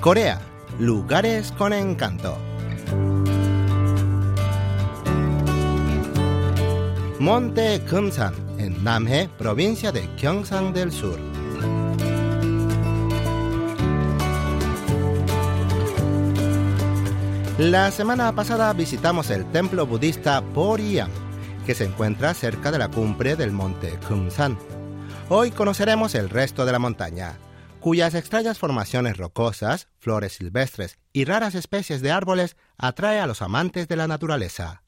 Corea, lugares con encanto. Monte Kumsan, en Namhae, provincia de Gyeongsang del Sur. La semana pasada visitamos el templo budista Poriyang, que se encuentra cerca de la cumbre del monte Kumsan. Hoy conoceremos el resto de la montaña, cuyas extrañas formaciones rocosas, flores silvestres y raras especies de árboles atrae a los amantes de la naturaleza.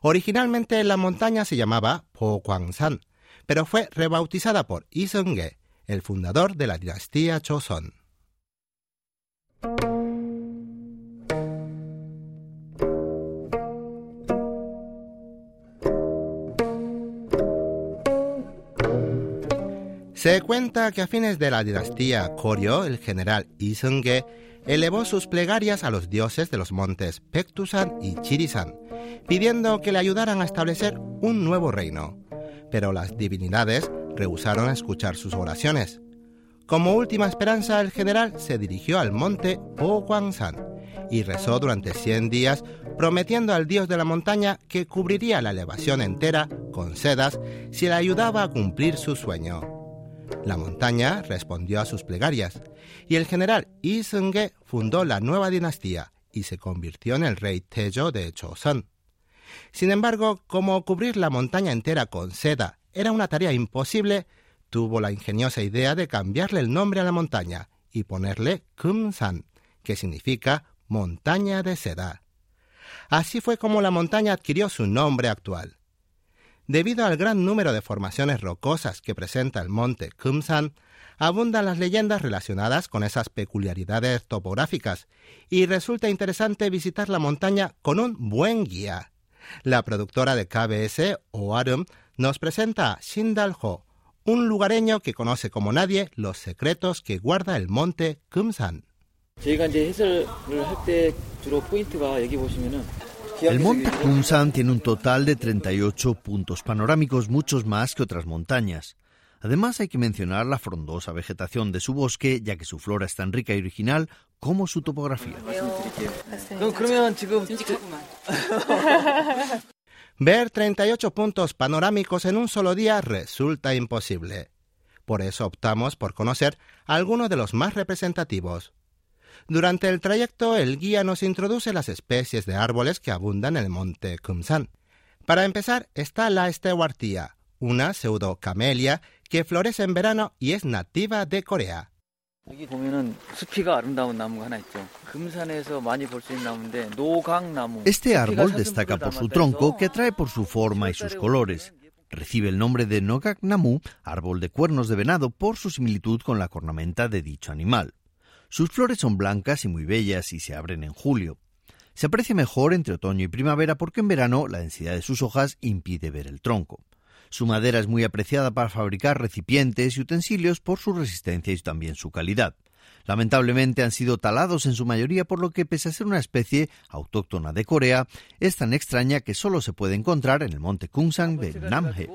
Originalmente la montaña se llamaba Po San, pero fue rebautizada por Yi Seung-ge, el fundador de la dinastía Joseon. Se cuenta que a fines de la dinastía Koryo, el general Seung-ge elevó sus plegarias a los dioses de los montes Pektusan y Chirisan, pidiendo que le ayudaran a establecer un nuevo reino. Pero las divinidades rehusaron escuchar sus oraciones. Como última esperanza, el general se dirigió al monte San y rezó durante 100 días, prometiendo al dios de la montaña que cubriría la elevación entera con sedas si le ayudaba a cumplir su sueño. La montaña respondió a sus plegarias y el general Yi Seung-ge fundó la nueva dinastía y se convirtió en el rey Taejo de Joseon. Sin embargo, como cubrir la montaña entera con seda era una tarea imposible, tuvo la ingeniosa idea de cambiarle el nombre a la montaña y ponerle Kumsan, que significa montaña de seda. Así fue como la montaña adquirió su nombre actual. Debido al gran número de formaciones rocosas que presenta el monte Kumsan, abundan las leyendas relacionadas con esas peculiaridades topográficas y resulta interesante visitar la montaña con un buen guía. La productora de KBS, Oarum, nos presenta a Shindal-ho, un lugareño que conoce como nadie los secretos que guarda el monte Kumsan. El monte Kumsan tiene un total de 38 puntos panorámicos, muchos más que otras montañas. Además hay que mencionar la frondosa vegetación de su bosque, ya que su flora es tan rica y original como su topografía. Ver 38 puntos panorámicos en un solo día resulta imposible. Por eso optamos por conocer algunos de los más representativos. Durante el trayecto, el guía nos introduce las especies de árboles que abundan en el monte Kumsan. Para empezar, está la estewartía, una pseudocamelia que florece en verano y es nativa de Corea. Este árbol destaca por su tronco que atrae por su forma y sus colores. Recibe el nombre de Nogak Namu, árbol de cuernos de venado, por su similitud con la cornamenta de dicho animal. Sus flores son blancas y muy bellas y se abren en julio. Se aprecia mejor entre otoño y primavera porque en verano la densidad de sus hojas impide ver el tronco. Su madera es muy apreciada para fabricar recipientes y utensilios por su resistencia y también su calidad. Lamentablemente han sido talados en su mayoría, por lo que pese a ser una especie autóctona de Corea, es tan extraña que solo se puede encontrar en el monte Kungsang de Namhae.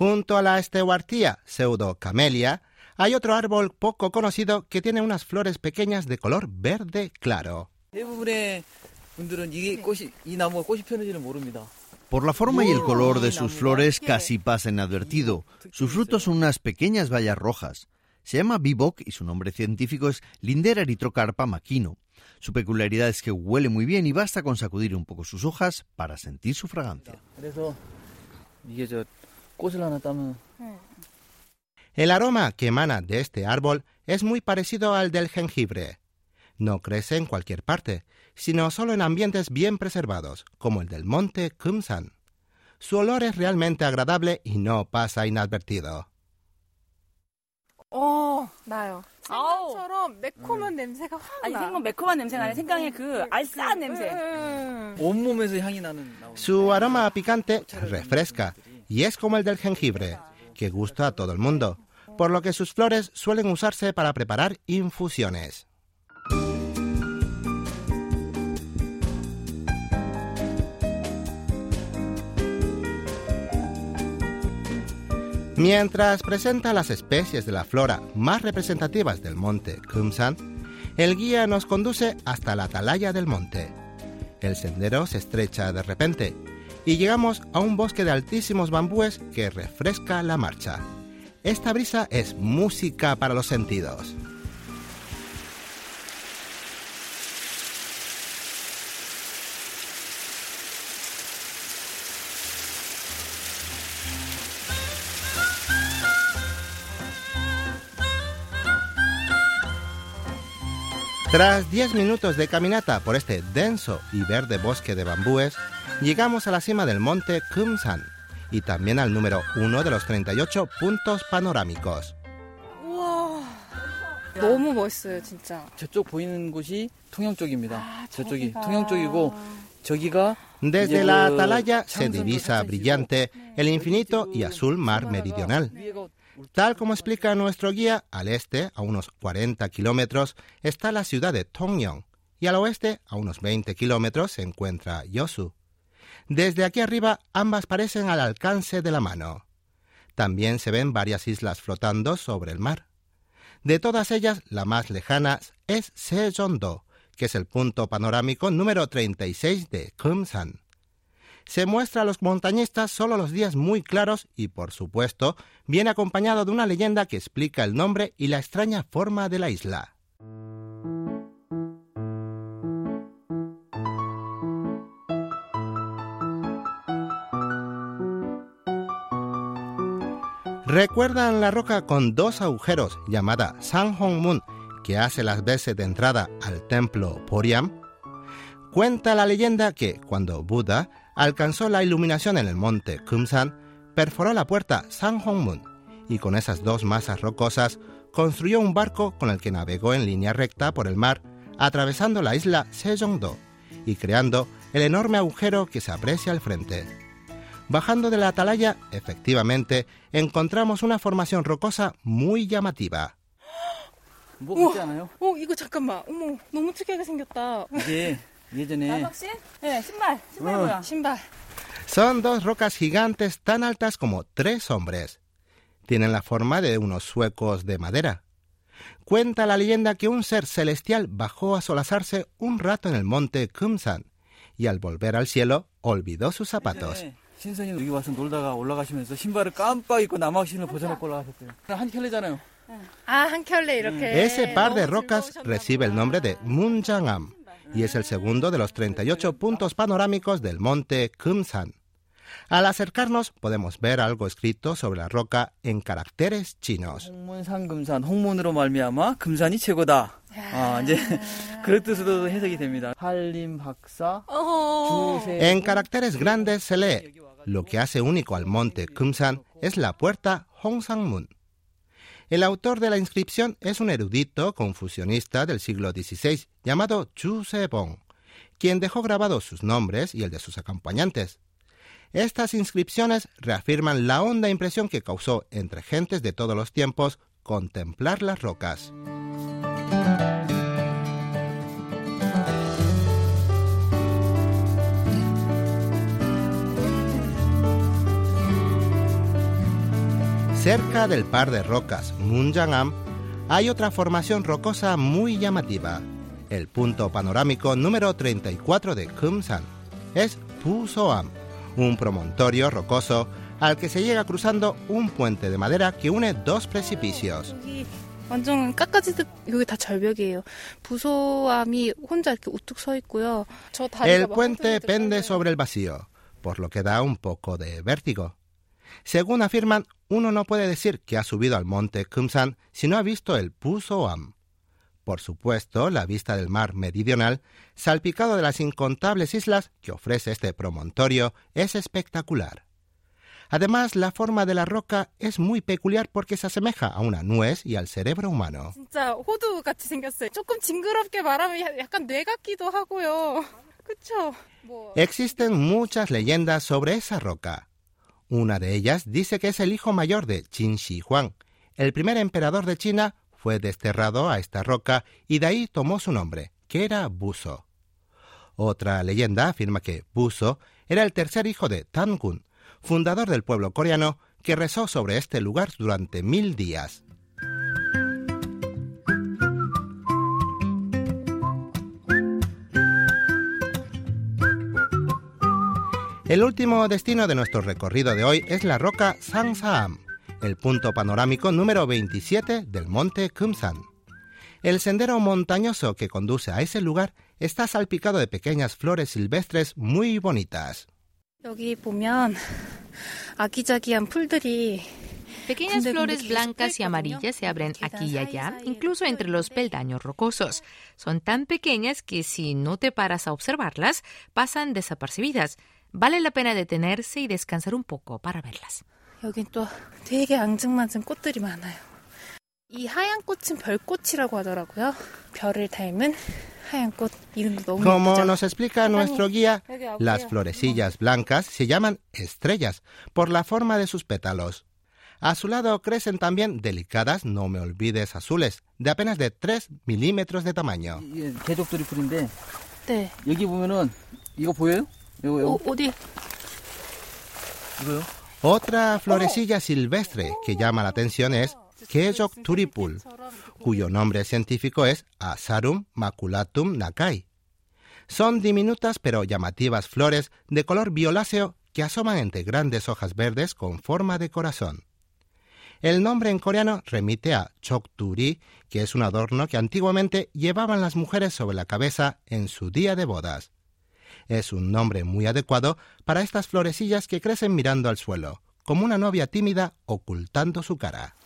Junto a la estewartía pseudocamelia, hay otro árbol poco conocido que tiene unas flores pequeñas de color verde claro. Por la forma y el color de sus flores casi pasa inadvertido. Sus frutos son unas pequeñas bayas rojas. Se llama bibok y su nombre científico es Lindera eritrocarpa maquino. Su peculiaridad es que huele muy bien y basta con sacudir un poco sus hojas para sentir su fragancia. El aroma que emana de este árbol es muy parecido al del jengibre. No crece en cualquier parte, sino solo en ambientes bien preservados, como el del monte Kumsan. Su olor es realmente agradable y no pasa inadvertido. Oh, 나요. Su aroma picante refresca y es como el del jengibre, que gusta a todo el mundo, por lo que sus flores suelen usarse para preparar infusiones. Mientras presenta las especies de la flora más representativas del monte Kumsan, el guía nos conduce hasta la atalaya del monte. El sendero se estrecha de repente y llegamos a un bosque de altísimos bambúes que refresca la marcha. Esta brisa es música para los sentidos. Tras 10 minutos de caminata por este denso y verde bosque de bambúes, llegamos a la cima del monte Kumsan y también al número uno de los 38 puntos panorámicos. 우와. 너무 멋있어요, 진짜. 저쪽 보이는 곳이 통영 쪽입니다. 아, 저쪽이 저기가. 통영 쪽이고 저기가 Desde 이제 la 그 atalaya se 장성도 divisa 같이 brillante el infinito y azul mar meridional. Tal como explica nuestro guía, al este, a unos 40 kilómetros, está la ciudad de Tongyong y al oeste, a unos 20 kilómetros, se encuentra Yosu. Desde aquí arriba, ambas parecen al alcance de la mano. También se ven varias islas flotando sobre el mar. De todas ellas, la más lejana es Sejondo, que es el punto panorámico número 36 de Kumsan. Se muestra a los montañistas solo los días muy claros y, por supuesto, viene acompañado de una leyenda que explica el nombre y la extraña forma de la isla. ¿Recuerdan la roca con dos agujeros llamada Sanhongmun que hace las veces de entrada al templo Poriam? Cuenta la leyenda que cuando Buda alcanzó la iluminación en el monte Kumsan, perforó la puerta Sanhongmun y con esas dos masas rocosas construyó un barco con el que navegó en línea recta por el mar, atravesando la isla Sejongdo y creando el enorme agujero que se aprecia al frente. Bajando de la atalaya, efectivamente, encontramos una formación rocosa muy llamativa. 뭐 우와. 같지 않아요? 어, 이거 잠깐만. 어머, 너무 특이하게 생겼다. 이게 예전에 신? 네, 신발. 신발 뭐야? 신발. Son dos rocas gigantes tan altas como tres hombres. Tienen la forma de unos suecos de madera. Cuenta la leyenda que un ser celestial bajó a solazarse un rato en el monte Kumsan y al volver al cielo olvidó sus zapatos. 예전에 신선이 여기 와서 놀다가 올라가시면서 신발을 깜빡 입고 남학 신을 벗어놓고 올라가셨대요. 한 켤레잖아요. 아, 한 켤레 이렇게. Ese par de 너무 rocas 즐거우셨나 recibe el 보다. nombre de Munjangam y es el segundo de los 38 puntos panorámicos del monte Kumsan. Al acercarnos podemos ver algo escrito sobre la roca en caracteres chinos. En caracteres grandes se lee, lo que hace único al monte Kumsan es la puerta Hongsan-mun. El autor de la inscripción es un erudito confucionista del siglo XVI llamado Chu Sebong, quien dejó grabados sus nombres y el de sus acompañantes. Estas inscripciones reafirman la honda impresión que causó entre gentes de todos los tiempos contemplar las rocas. Cerca del par de rocas Munjangam hay otra formación rocosa muy llamativa, el punto panorámico número 34 de Kumsan. Es Pusoam, un promontorio rocoso al que se llega cruzando un puente de madera que une dos precipicios. 여기 완전 깎아지듯 여기 다 절벽이에요. 부소암이 혼자 이렇게 우뚝 서 있고요. 저 다리가 El 막 puente 엉뚱해져 pende 떨려요. sobre el vacío, por lo que da un poco de vértigo. Según afirman, uno no puede decir que ha subido al monte Kumsan si no ha visto el Pusoam. Por supuesto, la vista del mar meridional, salpicado de las incontables islas que ofrece este promontorio, es espectacular. Además, la forma de la roca es muy peculiar porque se asemeja a una nuez y al cerebro humano. Existen muchas leyendas sobre esa roca. Una de ellas dice que es el hijo mayor de Qin Shi Huang. El primer emperador de China fue desterrado a esta roca y de ahí tomó su nombre, que era Buso. Otra leyenda afirma que Buso era el tercer hijo de Tangun, fundador del pueblo coreano, que rezó sobre este lugar durante mil días. El último destino de nuestro recorrido de hoy es la roca San Saam, el punto panorámico número 27 del monte Kumsan. El sendero montañoso que conduce a ese lugar está salpicado de pequeñas flores silvestres muy bonitas. Pequeñas flores blancas y amarillas se abren aquí y allá, incluso entre los peldaños rocosos. Son tan pequeñas que si no te paras a observarlas, pasan desapercibidas Vale la pena detenerse y descansar un poco para verlas. 여긴 또 되게 앙증맞은 꽃들이 많아요. 이 하얀 꽃은 별꽃이라고 하더라고요. 별을 닮은 하얀 꽃 이름도 너무 Como 예쁘죠? nos explica nuestro guía, 여기 와보세요. las florecillas blancas se llaman estrellas por la forma de sus pétalos. A su lado crecen también delicadas no me olvides azules, de apenas de 3 milímetros de tamaño. 이게 개족들이 풀인데 네. 여기 보면은 이거 보여요? 이거 이거 어, 어디? 이거요? Otra florecilla silvestre que llama la atención es Kejok turipul, cuyo nombre científico es Asarum maculatum nakai. Son diminutas pero llamativas flores de color violáceo que asoman entre grandes hojas verdes con forma de corazón. El nombre en coreano remite a chokturi, que es un adorno que antiguamente llevaban las mujeres sobre la cabeza en su día de bodas. Es un nombre muy adecuado para estas florecillas que crecen mirando al suelo, como una novia tímida ocultando su cara.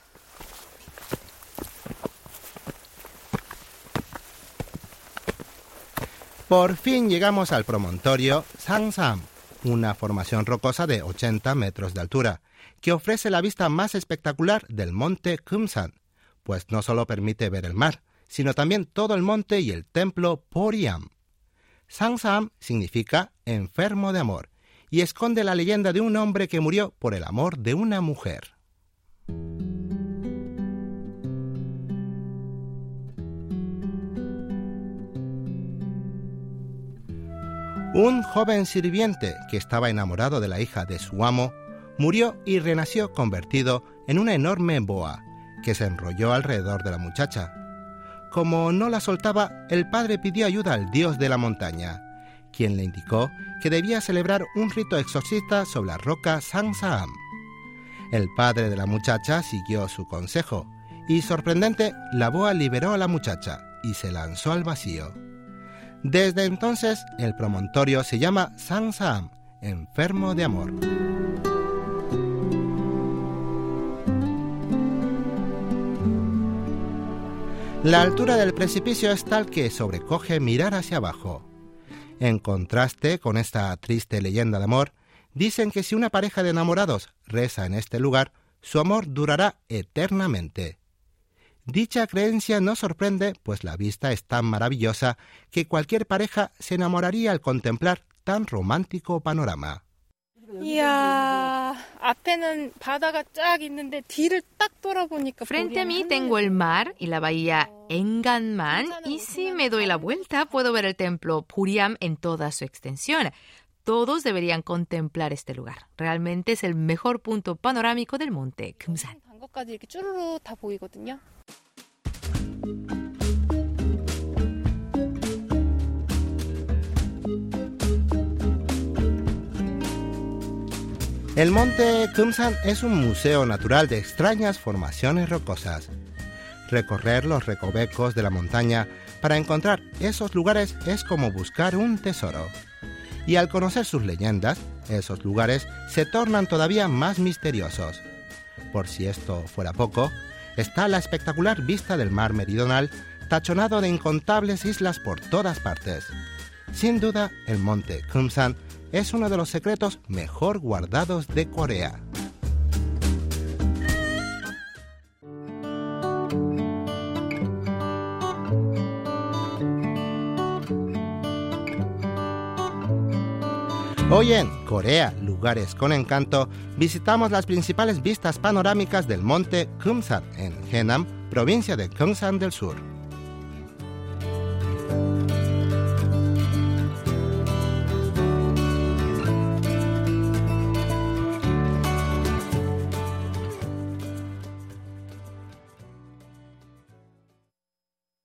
Por fin llegamos al promontorio Sangsam, una formación rocosa de 80 metros de altura, que ofrece la vista más espectacular del monte Kumsan, pues no solo permite ver el mar, sino también todo el monte y el templo Poriam. Sangsam significa enfermo de amor y esconde la leyenda de un hombre que murió por el amor de una mujer. Un joven sirviente que estaba enamorado de la hija de su amo murió y renació convertido en una enorme boa que se enrolló alrededor de la muchacha. Como no la soltaba, el padre pidió ayuda al dios de la montaña, quien le indicó que debía celebrar un rito exorcista sobre la roca Sangsaam. El padre de la muchacha siguió su consejo y, sorprendente, la boa liberó a la muchacha y se lanzó al vacío. Desde entonces, el promontorio se llama Sangsaam, enfermo de amor. La altura del precipicio es tal que sobrecoge mirar hacia abajo. En contraste con esta triste leyenda de amor, dicen que si una pareja de enamorados reza en este lugar, su amor durará eternamente. Dicha creencia no sorprende, pues la vista es tan maravillosa que cualquier pareja se enamoraría al contemplar tan romántico panorama. Frente a mí tengo el mar y la bahía Enganman y si me doy la vuelta puedo ver el templo Puriam en toda su extensión. Todos deberían contemplar este lugar. Realmente es el mejor punto panorámico del monte Kumsan. El monte Kumsan es un museo natural de extrañas formaciones rocosas. Recorrer los recovecos de la montaña para encontrar esos lugares es como buscar un tesoro. Y al conocer sus leyendas, esos lugares se tornan todavía más misteriosos. Por si esto fuera poco, está la espectacular vista del mar meridional, tachonado de incontables islas por todas partes. Sin duda, el monte Kumsan es uno de los secretos mejor guardados de Corea. Hoy en Corea, lugares con encanto, visitamos las principales vistas panorámicas del monte Kumsan en Haenam, provincia de Gyeongsang del Sur.